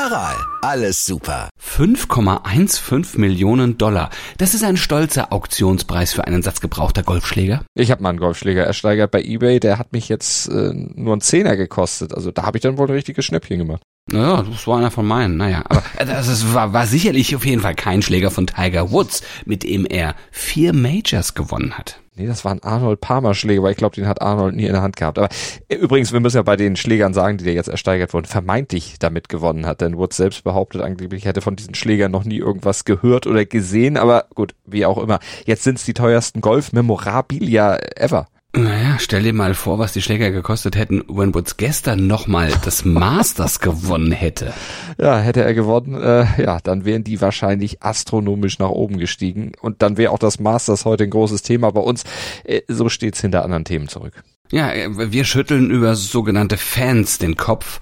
Aral, alles super. 5,15 Millionen Dollar. Das ist ein stolzer Auktionspreis für einen Satz gebrauchter Golfschläger. Ich habe mal einen Golfschläger ersteigert bei eBay, der hat mich jetzt äh, nur einen Zehner gekostet. Also da habe ich dann wohl ein richtiges Schnäppchen gemacht. Naja, das war einer von meinen. Naja, aber das war, war sicherlich auf jeden Fall kein Schläger von Tiger Woods, mit dem er vier Majors gewonnen hat. Nee, das war ein Arnold Palmer Schläger, weil ich glaube, den hat Arnold nie in der Hand gehabt. Aber äh, übrigens, wir müssen ja bei den Schlägern sagen, die der jetzt ersteigert wurden, vermeintlich damit gewonnen hat. Denn Woods selbst behauptet angeblich, hätte von diesen Schlägern noch nie irgendwas gehört oder gesehen. Aber gut, wie auch immer. Jetzt sind es die teuersten Golf-Memorabilia ever. Naja, stell dir mal vor, was die Schläger gekostet hätten, wenn Woods gestern nochmal das Masters gewonnen hätte. Ja, hätte er gewonnen, äh, ja, dann wären die wahrscheinlich astronomisch nach oben gestiegen. Und dann wäre auch das Masters heute ein großes Thema bei uns. Äh, so steht's hinter anderen Themen zurück. Ja, äh, wir schütteln über sogenannte Fans den Kopf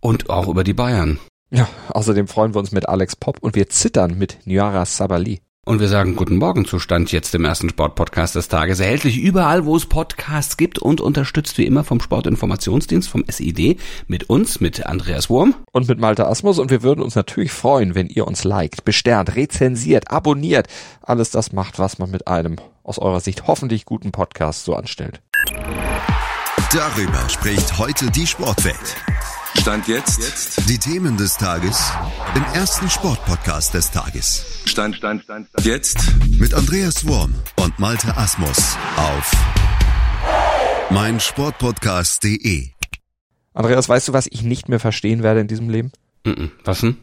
und auch über die Bayern. Ja, außerdem freuen wir uns mit Alex Pop und wir zittern mit Nyara Sabali. Und wir sagen guten Morgen Zustand jetzt im ersten Sportpodcast des Tages. Erhältlich überall, wo es Podcasts gibt und unterstützt wie immer vom Sportinformationsdienst, vom SID, mit uns, mit Andreas Wurm. Und mit Malte Asmus. Und wir würden uns natürlich freuen, wenn ihr uns liked, besternt, rezensiert, abonniert. Alles das macht, was man mit einem aus eurer Sicht hoffentlich guten Podcast so anstellt. Darüber spricht heute die Sportwelt. Stand jetzt. Die Themen des Tages im ersten Sportpodcast des Tages. Stand, Stand, Stand, Stand. Jetzt. Mit Andreas Worm und Malte Asmus auf meinsportpodcast.de. Andreas, weißt du, was ich nicht mehr verstehen werde in diesem Leben? Was denn?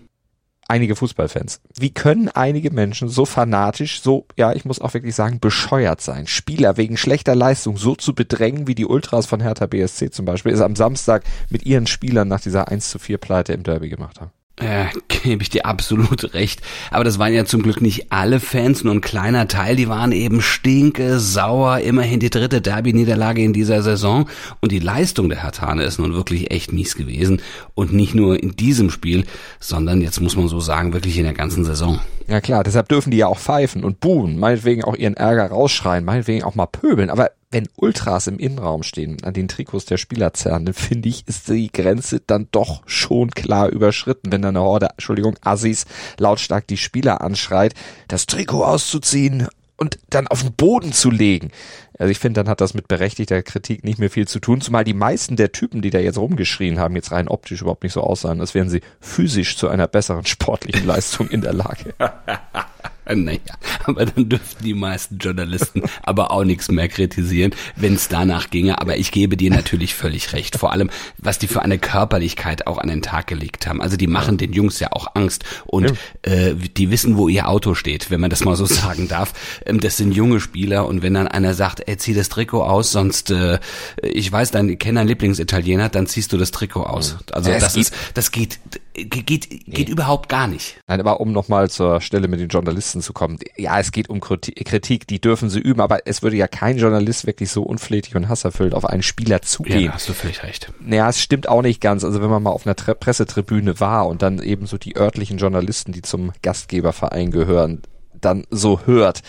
Einige Fußballfans. Wie können einige Menschen so fanatisch, so, ja, ich muss auch wirklich sagen, bescheuert sein, Spieler wegen schlechter Leistung so zu bedrängen, wie die Ultras von Hertha BSC zum Beispiel, es am Samstag mit ihren Spielern nach dieser 1 zu 4 Pleite im Derby gemacht haben? Ja, gebe ich dir absolut recht. Aber das waren ja zum Glück nicht alle Fans, nur ein kleiner Teil. Die waren eben stinke, sauer, immerhin die dritte Derby-Niederlage in dieser Saison. Und die Leistung der Hertane ist nun wirklich echt mies gewesen. Und nicht nur in diesem Spiel, sondern jetzt muss man so sagen, wirklich in der ganzen Saison. Ja klar, deshalb dürfen die ja auch pfeifen und buhen, meinetwegen auch ihren Ärger rausschreien, meinetwegen auch mal pöbeln. Aber wenn Ultras im Innenraum stehen, an den Trikots der Spieler zerren, dann finde ich, ist die Grenze dann doch schon klar überschritten, wenn dann eine Horde, Entschuldigung, Assis lautstark die Spieler anschreit, das Trikot auszuziehen und dann auf den Boden zu legen. Also ich finde, dann hat das mit berechtigter Kritik nicht mehr viel zu tun, zumal die meisten der Typen, die da jetzt rumgeschrien haben, jetzt rein optisch überhaupt nicht so aussahen, als wären sie physisch zu einer besseren sportlichen Leistung in der Lage. Naja, aber dann dürften die meisten Journalisten aber auch nichts mehr kritisieren, wenn es danach ginge. Aber ich gebe dir natürlich völlig recht. Vor allem, was die für eine Körperlichkeit auch an den Tag gelegt haben. Also die machen den Jungs ja auch Angst und ja. äh, die wissen, wo ihr Auto steht, wenn man das mal so sagen darf. Ähm, das sind junge Spieler und wenn dann einer sagt, ey, zieh das Trikot aus, sonst äh, ich weiß, dein kenne deinen Lieblingsitaliener, dann ziehst du das Trikot aus. Also ja, das ist, das geht geht geht nee. überhaupt gar nicht. Nein, aber um nochmal zur Stelle mit den Journalisten zu kommen. Ja, es geht um Kritik, die dürfen sie üben, aber es würde ja kein Journalist wirklich so unflätig und hasserfüllt auf einen Spieler zugehen. Ja, hast du völlig recht. Naja, es stimmt auch nicht ganz. Also wenn man mal auf einer Tre Pressetribüne war und dann eben so die örtlichen Journalisten, die zum Gastgeberverein gehören, dann so hört,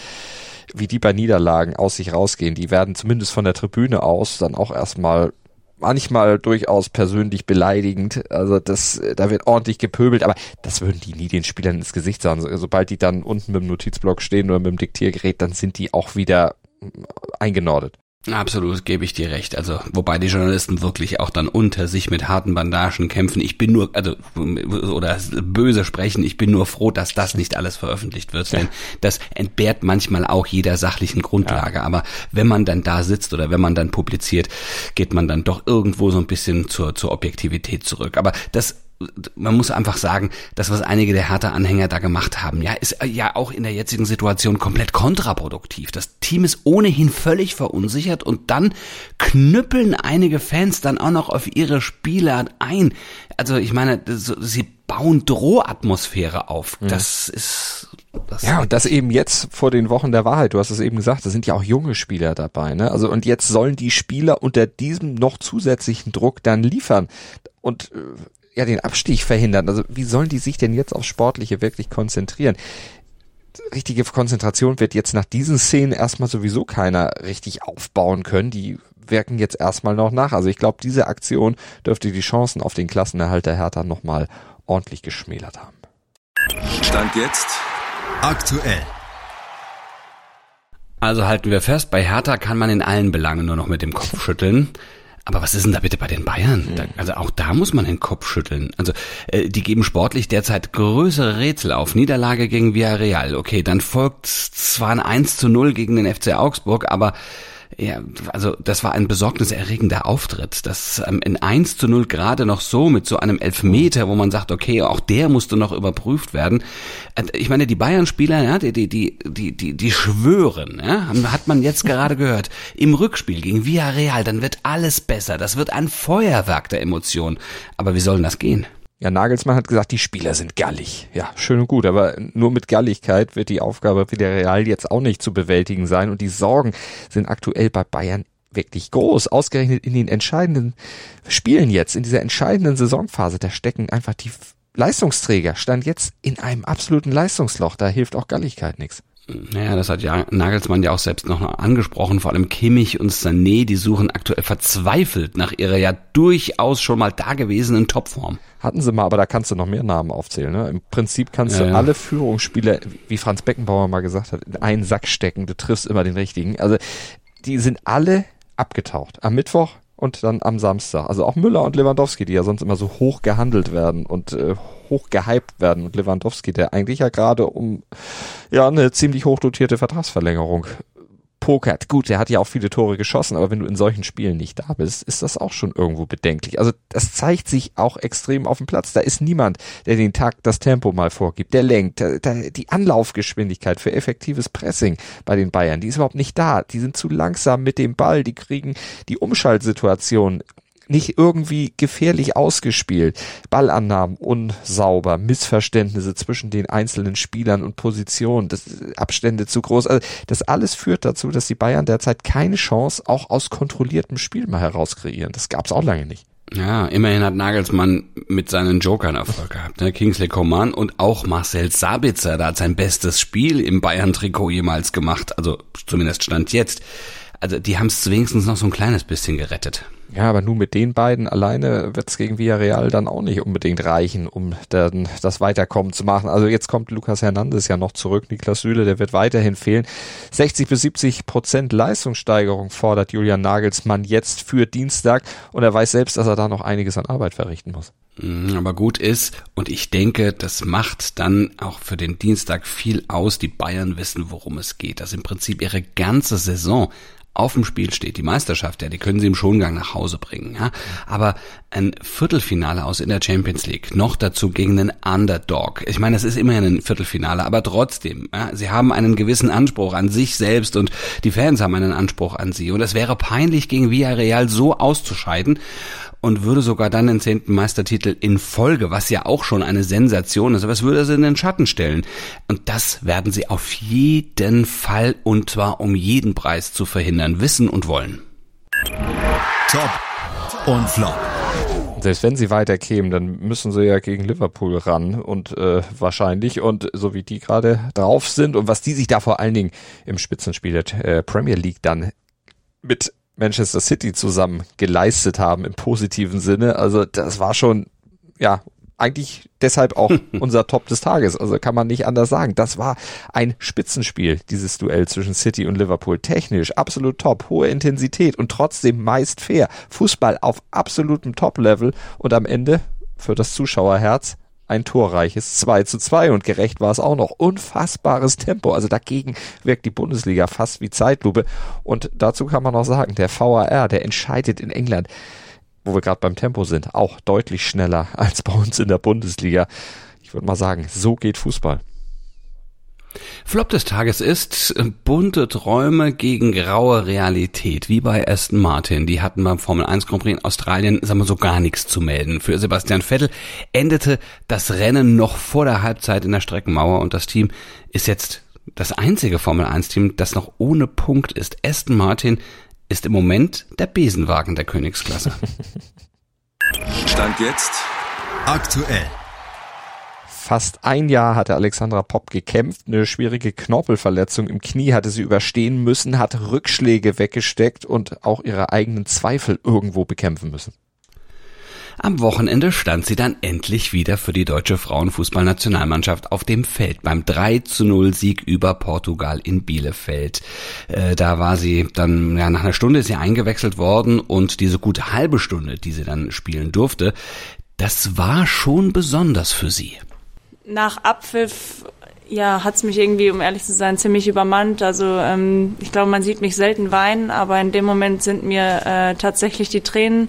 wie die bei Niederlagen aus sich rausgehen, die werden zumindest von der Tribüne aus dann auch erstmal manchmal durchaus persönlich beleidigend. Also das, da wird ordentlich gepöbelt, aber das würden die nie den Spielern ins Gesicht sagen. Sobald die dann unten mit dem Notizblock stehen oder mit dem Diktiergerät, dann sind die auch wieder eingenordet. Absolut, gebe ich dir recht. Also, wobei die Journalisten wirklich auch dann unter sich mit harten Bandagen kämpfen. Ich bin nur, also, oder böse sprechen, ich bin nur froh, dass das nicht alles veröffentlicht wird, denn das entbehrt manchmal auch jeder sachlichen Grundlage. Ja. Aber wenn man dann da sitzt oder wenn man dann publiziert, geht man dann doch irgendwo so ein bisschen zur, zur Objektivität zurück. Aber das man muss einfach sagen, das, was einige der Hertha-Anhänger da gemacht haben, ja, ist ja auch in der jetzigen Situation komplett kontraproduktiv. Das Team ist ohnehin völlig verunsichert und dann knüppeln einige Fans dann auch noch auf ihre Spieler ein. Also ich meine, sie bauen Drohatmosphäre auf. Mhm. Das ist das ja, und das eben jetzt vor den Wochen der Wahrheit. Du hast es eben gesagt, da sind ja auch junge Spieler dabei, ne? Also und jetzt sollen die Spieler unter diesem noch zusätzlichen Druck dann liefern und äh, ja den Abstieg verhindern. Also wie sollen die sich denn jetzt aufs Sportliche wirklich konzentrieren? Richtige Konzentration wird jetzt nach diesen Szenen erstmal sowieso keiner richtig aufbauen können. Die wirken jetzt erstmal noch nach. Also ich glaube, diese Aktion dürfte die Chancen auf den Klassenerhalt der Hertha nochmal ordentlich geschmälert haben. Stand jetzt Aktuell. Also halten wir fest, bei Hertha kann man in allen Belangen nur noch mit dem Kopf schütteln. Aber was ist denn da bitte bei den Bayern? Da, also auch da muss man den Kopf schütteln. Also äh, die geben sportlich derzeit größere Rätsel auf. Niederlage gegen Villarreal. Okay, dann folgt zwar ein 1 zu 0 gegen den FC Augsburg, aber ja, also das war ein besorgniserregender Auftritt. Das ähm, in 1 zu 0 gerade noch so mit so einem Elfmeter, wo man sagt, okay, auch der musste noch überprüft werden. Äh, ich meine, die Bayern-Spieler, ja, die, die, die, die, die, schwören, ja, hat man jetzt gerade gehört, im Rückspiel gegen Villarreal, dann wird alles besser. Das wird ein Feuerwerk der Emotionen. Aber wie soll das gehen? Ja, Nagelsmann hat gesagt, die Spieler sind gallig. Ja, schön und gut, aber nur mit Galligkeit wird die Aufgabe für der Real jetzt auch nicht zu bewältigen sein und die Sorgen sind aktuell bei Bayern wirklich groß. Ausgerechnet in den entscheidenden Spielen jetzt, in dieser entscheidenden Saisonphase, da stecken einfach die Leistungsträger, stand jetzt in einem absoluten Leistungsloch. Da hilft auch Galligkeit nichts. Naja, das hat ja Nagelsmann ja auch selbst noch angesprochen. Vor allem Kimmich und Sané, die suchen aktuell verzweifelt nach ihrer ja durchaus schon mal dagewesenen Topform. Hatten sie mal, aber da kannst du noch mehr Namen aufzählen. Ne? Im Prinzip kannst ja, du ja. alle Führungsspieler, wie Franz Beckenbauer mal gesagt hat, in einen Sack stecken. Du triffst immer den richtigen. Also die sind alle abgetaucht. Am Mittwoch und dann am Samstag. Also auch Müller und Lewandowski, die ja sonst immer so hoch gehandelt werden und äh, hoch gehypt werden. Und Lewandowski, der eigentlich ja gerade um ja eine ziemlich hochdotierte Vertragsverlängerung pokert. Gut, der hat ja auch viele Tore geschossen, aber wenn du in solchen Spielen nicht da bist, ist das auch schon irgendwo bedenklich. Also das zeigt sich auch extrem auf dem Platz. Da ist niemand, der den Takt, das Tempo mal vorgibt, der lenkt. Der, der, die Anlaufgeschwindigkeit für effektives Pressing bei den Bayern, die ist überhaupt nicht da. Die sind zu langsam mit dem Ball, die kriegen die Umschaltsituation nicht irgendwie gefährlich ausgespielt. Ballannahmen unsauber, Missverständnisse zwischen den einzelnen Spielern und Positionen, das, Abstände zu groß. Also das alles führt dazu, dass die Bayern derzeit keine Chance auch aus kontrolliertem Spiel mal herauskreieren. Das gab es auch lange nicht. Ja, immerhin hat Nagelsmann mit seinen Jokern Erfolg gehabt. Ne? Kingsley Coman und auch Marcel Sabitzer, da hat sein bestes Spiel im Bayern-Trikot jemals gemacht. Also zumindest stand jetzt. Also die haben es wenigstens noch so ein kleines bisschen gerettet. Ja, aber nur mit den beiden alleine wird es gegen Villarreal dann auch nicht unbedingt reichen, um dann das Weiterkommen zu machen. Also jetzt kommt Lukas Hernandez ja noch zurück, Niklas Süle, der wird weiterhin fehlen. 60 bis 70 Prozent Leistungssteigerung fordert Julian Nagelsmann jetzt für Dienstag und er weiß selbst, dass er da noch einiges an Arbeit verrichten muss. Mhm, aber gut ist, und ich denke, das macht dann auch für den Dienstag viel aus. Die Bayern wissen, worum es geht. Dass im Prinzip ihre ganze Saison auf dem Spiel steht, die Meisterschaft, ja, die können sie im Schongang nach Hause bringen, ja. Aber ein Viertelfinale aus in der Champions League, noch dazu gegen einen Underdog. Ich meine, es ist immerhin ein Viertelfinale, aber trotzdem, ja, sie haben einen gewissen Anspruch an sich selbst und die Fans haben einen Anspruch an sie. Und es wäre peinlich, gegen Villarreal so auszuscheiden und würde sogar dann den zehnten Meistertitel in Folge, was ja auch schon eine Sensation ist, aber es würde sie in den Schatten stellen. Und das werden sie auf jeden Fall und zwar um jeden Preis zu verhindern, wissen und wollen. Top und Flop. Selbst wenn sie weiterkämen, dann müssen sie ja gegen Liverpool ran und äh, wahrscheinlich und so wie die gerade drauf sind und was die sich da vor allen Dingen im Spitzenspiel der äh, Premier League dann mit Manchester City zusammen geleistet haben im positiven Sinne. Also das war schon, ja, eigentlich deshalb auch unser Top des Tages. Also kann man nicht anders sagen. Das war ein Spitzenspiel, dieses Duell zwischen City und Liverpool. Technisch absolut top, hohe Intensität und trotzdem meist fair. Fußball auf absolutem Top-Level und am Ende für das Zuschauerherz ein torreiches 2 zu 2 und gerecht war es auch noch. Unfassbares Tempo. Also dagegen wirkt die Bundesliga fast wie Zeitlupe. Und dazu kann man auch sagen, der VAR, der entscheidet in England wo wir gerade beim Tempo sind, auch deutlich schneller als bei uns in der Bundesliga. Ich würde mal sagen, so geht Fußball. Flop des Tages ist äh, bunte Träume gegen graue Realität, wie bei Aston Martin. Die hatten beim Formel 1 Grand Prix in Australien, sagen wir so, gar nichts zu melden. Für Sebastian Vettel endete das Rennen noch vor der Halbzeit in der Streckenmauer und das Team ist jetzt das einzige Formel 1 Team, das noch ohne Punkt ist. Aston Martin ist im Moment der Besenwagen der Königsklasse. Stand jetzt aktuell. Fast ein Jahr hatte Alexandra Popp gekämpft, eine schwierige Knorpelverletzung im Knie hatte sie überstehen müssen, hat Rückschläge weggesteckt und auch ihre eigenen Zweifel irgendwo bekämpfen müssen. Am Wochenende stand sie dann endlich wieder für die deutsche Frauenfußballnationalmannschaft auf dem Feld beim 3 zu 0 Sieg über Portugal in Bielefeld. Äh, da war sie dann, ja, nach einer Stunde ist sie eingewechselt worden und diese gute halbe Stunde, die sie dann spielen durfte, das war schon besonders für sie nach Abpfiff ja, hat es mich irgendwie, um ehrlich zu sein, ziemlich übermannt. Also ähm, ich glaube, man sieht mich selten weinen, aber in dem Moment sind mir äh, tatsächlich die Tränen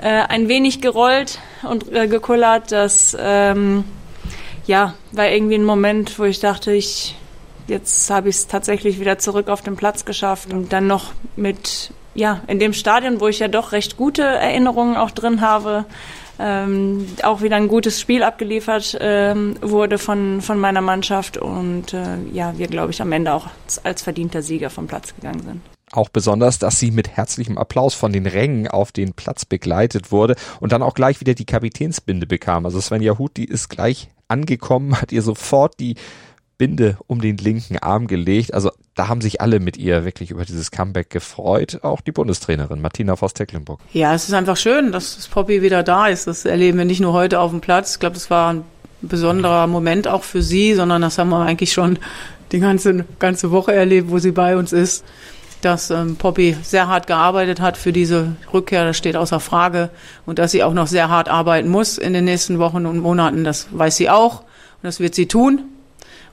äh, ein wenig gerollt und äh, gekullert. Das ähm, ja, war irgendwie ein Moment, wo ich dachte, ich jetzt habe ich es tatsächlich wieder zurück auf den Platz geschafft und dann noch mit ja in dem Stadion, wo ich ja doch recht gute Erinnerungen auch drin habe, ähm, auch wieder ein gutes Spiel abgeliefert ähm, wurde von, von meiner Mannschaft und äh, ja, wir, glaube ich, am Ende auch als verdienter Sieger vom Platz gegangen sind. Auch besonders, dass sie mit herzlichem Applaus von den Rängen auf den Platz begleitet wurde und dann auch gleich wieder die Kapitänsbinde bekam. Also Svenja Huth, die ist gleich angekommen, hat ihr sofort die Binde um den linken Arm gelegt. Also da haben sich alle mit ihr wirklich über dieses Comeback gefreut, auch die Bundestrainerin Martina Voss-Tecklenburg. Ja, es ist einfach schön, dass das Poppy wieder da ist. Das erleben wir nicht nur heute auf dem Platz. Ich glaube, das war ein besonderer Moment auch für sie, sondern das haben wir eigentlich schon die ganze, ganze Woche erlebt, wo sie bei uns ist. Dass ähm, Poppy sehr hart gearbeitet hat für diese Rückkehr, das steht außer Frage. Und dass sie auch noch sehr hart arbeiten muss in den nächsten Wochen und Monaten, das weiß sie auch. Und das wird sie tun.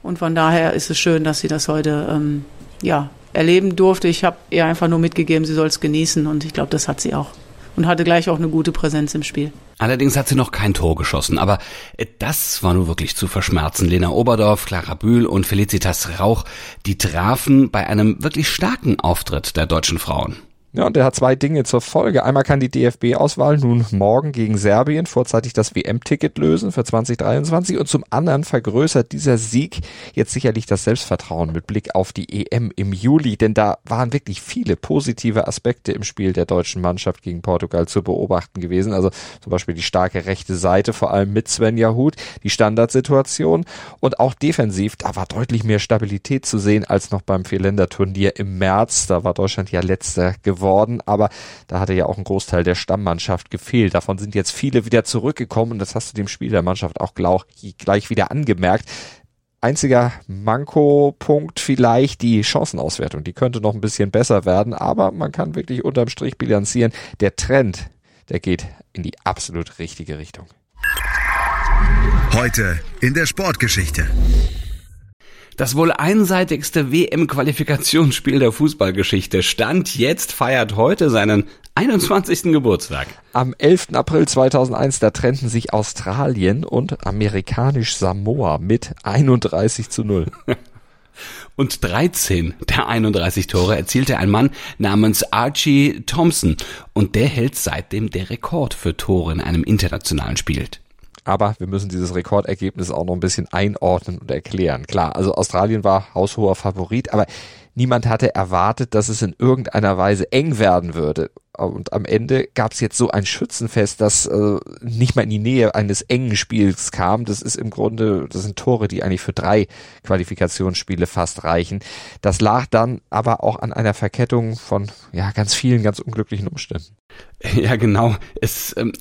Und von daher ist es schön, dass sie das heute ähm, ja, erleben durfte. Ich habe ihr einfach nur mitgegeben, sie soll es genießen und ich glaube, das hat sie auch. Und hatte gleich auch eine gute Präsenz im Spiel. Allerdings hat sie noch kein Tor geschossen, aber äh, das war nur wirklich zu verschmerzen. Lena Oberdorf, Clara Bühl und Felicitas Rauch, die trafen bei einem wirklich starken Auftritt der deutschen Frauen. Ja, und der hat zwei Dinge zur Folge. Einmal kann die DFB-Auswahl nun morgen gegen Serbien vorzeitig das WM-Ticket lösen für 2023 und zum anderen vergrößert dieser Sieg jetzt sicherlich das Selbstvertrauen mit Blick auf die EM im Juli, denn da waren wirklich viele positive Aspekte im Spiel der deutschen Mannschaft gegen Portugal zu beobachten gewesen. Also zum Beispiel die starke rechte Seite, vor allem mit Sven Hut, die Standardsituation und auch defensiv, da war deutlich mehr Stabilität zu sehen als noch beim Vierländer-Turnier im März. Da war Deutschland ja letzter geworden geworden, aber da hatte ja auch ein Großteil der Stammmannschaft gefehlt. Davon sind jetzt viele wieder zurückgekommen und das hast du dem Spiel der Mannschaft auch gleich wieder angemerkt. Einziger Manko-Punkt vielleicht die Chancenauswertung. Die könnte noch ein bisschen besser werden, aber man kann wirklich unterm Strich bilanzieren. Der Trend, der geht in die absolut richtige Richtung. Heute in der Sportgeschichte. Das wohl einseitigste WM-Qualifikationsspiel der Fußballgeschichte stand jetzt, feiert heute seinen 21. Geburtstag. Am 11. April 2001, da trennten sich Australien und amerikanisch Samoa mit 31 zu 0. Und 13 der 31 Tore erzielte ein Mann namens Archie Thompson und der hält seitdem der Rekord für Tore in einem internationalen Spiel. Aber wir müssen dieses Rekordergebnis auch noch ein bisschen einordnen und erklären. Klar, also Australien war haushoher Favorit, aber niemand hatte erwartet, dass es in irgendeiner Weise eng werden würde. Und am Ende gab es jetzt so ein Schützenfest, das äh, nicht mal in die Nähe eines engen Spiels kam. Das ist im Grunde, das sind Tore, die eigentlich für drei Qualifikationsspiele fast reichen. Das lag dann aber auch an einer Verkettung von ja ganz vielen ganz unglücklichen Umständen. Ja, genau. Es ähm,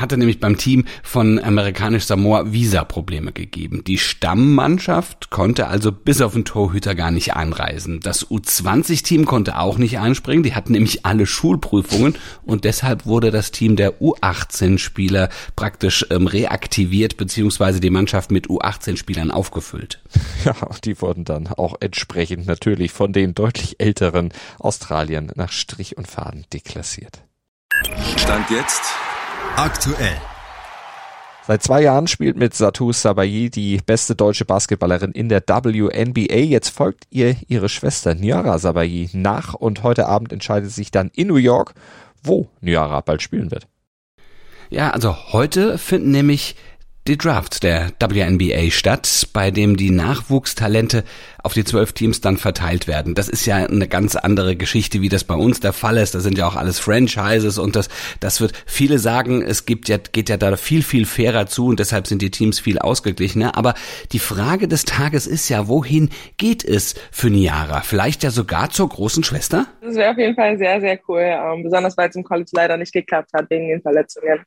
hatte nämlich beim Team von amerikanisch Samoa Visa-Probleme gegeben. Die Stammmannschaft konnte also bis auf den Torhüter gar nicht einreisen. Das U20-Team konnte auch nicht einspringen. Die hatten nämlich alle Schulprüfungen und deshalb wurde das Team der U18-Spieler praktisch ähm, reaktiviert beziehungsweise die Mannschaft mit U18-Spielern aufgefüllt. Ja, die wurden dann auch entsprechend natürlich von den deutlich älteren Australiern nach Strich und Faden deklassiert. Stand jetzt aktuell. Seit zwei Jahren spielt mit Satu Sabayi die beste deutsche Basketballerin in der WNBA. Jetzt folgt ihr ihre Schwester Nyara Sabayi nach und heute Abend entscheidet sich dann in New York, wo Nyara bald spielen wird. Ja, also heute finden nämlich die Drafts der WNBA statt, bei dem die Nachwuchstalente auf die zwölf Teams dann verteilt werden. Das ist ja eine ganz andere Geschichte, wie das bei uns der Fall ist. Da sind ja auch alles Franchises und das, das wird viele sagen, es gibt ja, geht ja da viel, viel fairer zu und deshalb sind die Teams viel ausgeglichener. Aber die Frage des Tages ist ja, wohin geht es für Niara? Vielleicht ja sogar zur großen Schwester? Das wäre auf jeden Fall sehr, sehr cool. Ähm, besonders weil es im College leider nicht geklappt hat wegen den Verletzungen.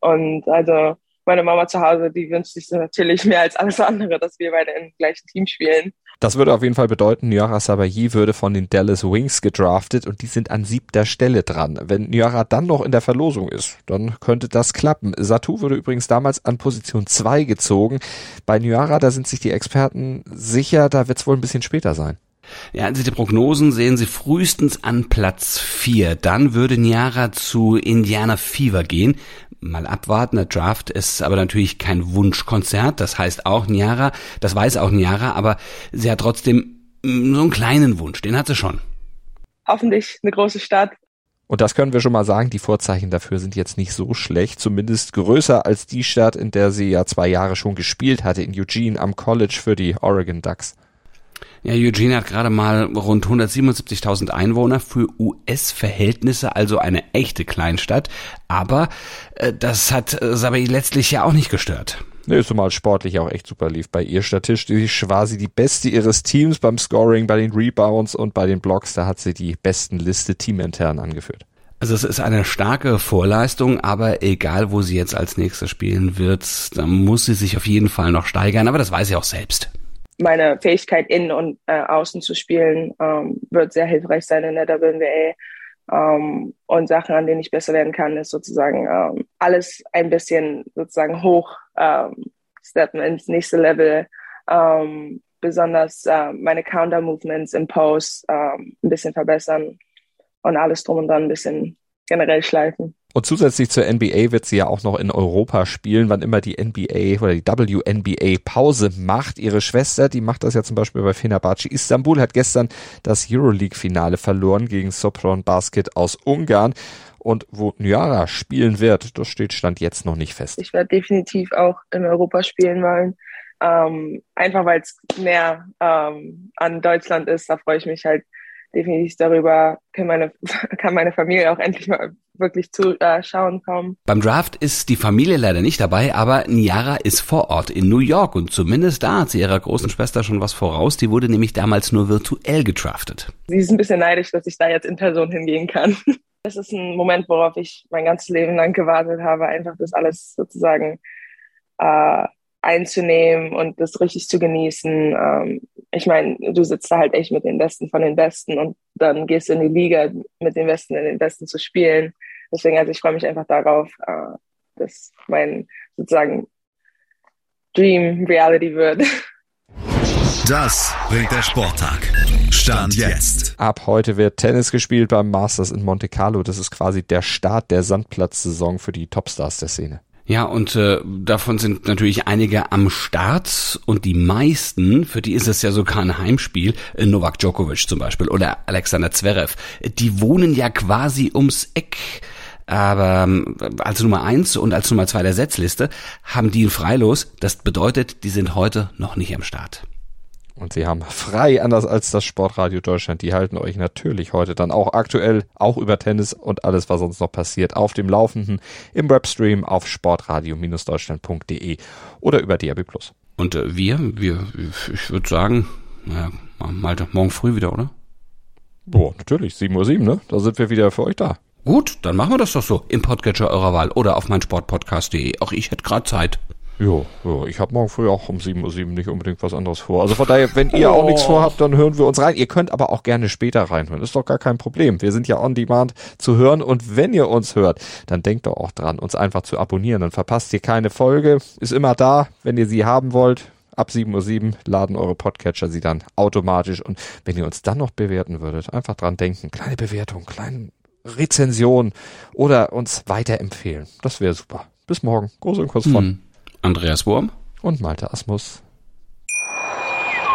Und also meine Mama zu Hause, die wünscht sich natürlich mehr als alles andere, dass wir beide im gleichen Team spielen. Das würde auf jeden Fall bedeuten, Nyara Sabayi würde von den Dallas Wings gedraftet und die sind an siebter Stelle dran. Wenn Nyara dann noch in der Verlosung ist, dann könnte das klappen. Satu wurde übrigens damals an Position zwei gezogen. Bei Nyara, da sind sich die Experten sicher, da wird es wohl ein bisschen später sein. Ja, also die Prognosen sehen sie frühestens an Platz vier. Dann würde Niara zu Indiana Fever gehen mal abwarten. Der Draft ist aber natürlich kein Wunschkonzert. Das heißt auch Niara, das weiß auch Niara, aber sie hat trotzdem mm, so einen kleinen Wunsch. Den hat sie schon. Hoffentlich eine große Stadt. Und das können wir schon mal sagen, die Vorzeichen dafür sind jetzt nicht so schlecht, zumindest größer als die Stadt, in der sie ja zwei Jahre schon gespielt hatte, in Eugene am College für die Oregon Ducks. Ja, Eugene hat gerade mal rund 177.000 Einwohner für US-Verhältnisse, also eine echte Kleinstadt. Aber äh, das hat äh, Sabai letztlich ja auch nicht gestört. Nee, zumal sportlich auch echt super lief. Bei ihr statistisch war sie die beste ihres Teams beim Scoring, bei den Rebounds und bei den Blocks. Da hat sie die besten Liste teamintern angeführt. Also es ist eine starke Vorleistung, aber egal, wo sie jetzt als nächstes spielen wird, da muss sie sich auf jeden Fall noch steigern. Aber das weiß sie auch selbst meine Fähigkeit innen und äh, außen zu spielen ähm, wird sehr hilfreich sein in der WNBA. Ähm, und Sachen, an denen ich besser werden kann, ist sozusagen ähm, alles ein bisschen sozusagen hoch ähm, steppen ins nächste Level. Ähm, besonders äh, meine Counter-Movements im Post ähm, ein bisschen verbessern und alles drum und dran ein bisschen generell schleifen. Und zusätzlich zur NBA wird sie ja auch noch in Europa spielen, wann immer die NBA oder die WNBA Pause macht. Ihre Schwester, die macht das ja zum Beispiel bei Fenerbahce Istanbul, hat gestern das Euroleague-Finale verloren gegen Sopron Basket aus Ungarn. Und wo Nyara spielen wird, das steht Stand jetzt noch nicht fest. Ich werde definitiv auch in Europa spielen wollen. Ähm, einfach weil es mehr ähm, an Deutschland ist, da freue ich mich halt definitiv darüber, kann meine, kann meine Familie auch endlich mal wirklich zuschauen äh, kommen. Beim Draft ist die Familie leider nicht dabei, aber Niara ist vor Ort in New York und zumindest da hat sie ihrer großen Schwester schon was voraus. Die wurde nämlich damals nur virtuell gedraftet. Sie ist ein bisschen neidisch, dass ich da jetzt in Person hingehen kann. Das ist ein Moment, worauf ich mein ganzes Leben lang gewartet habe, einfach das alles sozusagen äh, einzunehmen und das richtig zu genießen. Ähm, ich meine, du sitzt da halt echt mit den Besten von den Besten und dann gehst du in die Liga mit den Besten in den Besten zu spielen. Deswegen, also ich freue mich einfach darauf, äh, dass mein sozusagen Dream Reality wird. Das bringt der Sporttag. Stand jetzt. Ab heute wird Tennis gespielt beim Masters in Monte Carlo. Das ist quasi der Start der Sandplatzsaison für die Topstars der Szene. Ja, und äh, davon sind natürlich einige am Start und die meisten, für die ist es ja sogar ein Heimspiel, äh, Novak Djokovic zum Beispiel oder Alexander Zverev, die wohnen ja quasi ums Eck. Aber ähm, als Nummer eins und als Nummer zwei der Setzliste haben die ein Freilos. Das bedeutet, die sind heute noch nicht am Start. Und sie haben frei, anders als das Sportradio Deutschland. Die halten euch natürlich heute dann auch aktuell, auch über Tennis und alles, was sonst noch passiert, auf dem Laufenden im Webstream auf sportradio-deutschland.de oder über DAB+. Und äh, wir, wir, ich würde sagen, naja, Malte, morgen früh wieder, oder? Boah, natürlich, 7.07 Uhr, ne? Da sind wir wieder für euch da. Gut, dann machen wir das doch so. Im Podcatcher eurer Wahl oder auf meinsportpodcast.de. Auch ich hätte gerade Zeit. Jo, jo, ich habe morgen früh auch um 7.07 Uhr nicht unbedingt was anderes vor. Also von daher, wenn ihr oh. auch nichts vorhabt, dann hören wir uns rein. Ihr könnt aber auch gerne später reinhören. Ist doch gar kein Problem. Wir sind ja on demand zu hören und wenn ihr uns hört, dann denkt doch auch dran, uns einfach zu abonnieren. Dann verpasst ihr keine Folge. Ist immer da, wenn ihr sie haben wollt. Ab 7.07 Uhr laden eure Podcatcher sie dann automatisch. Und wenn ihr uns dann noch bewerten würdet, einfach dran denken. Kleine Bewertung, kleinen Rezension oder uns weiterempfehlen. Das wäre super. Bis morgen. Groß und kurz von Hm. Andreas Wurm. und Malte Asmus.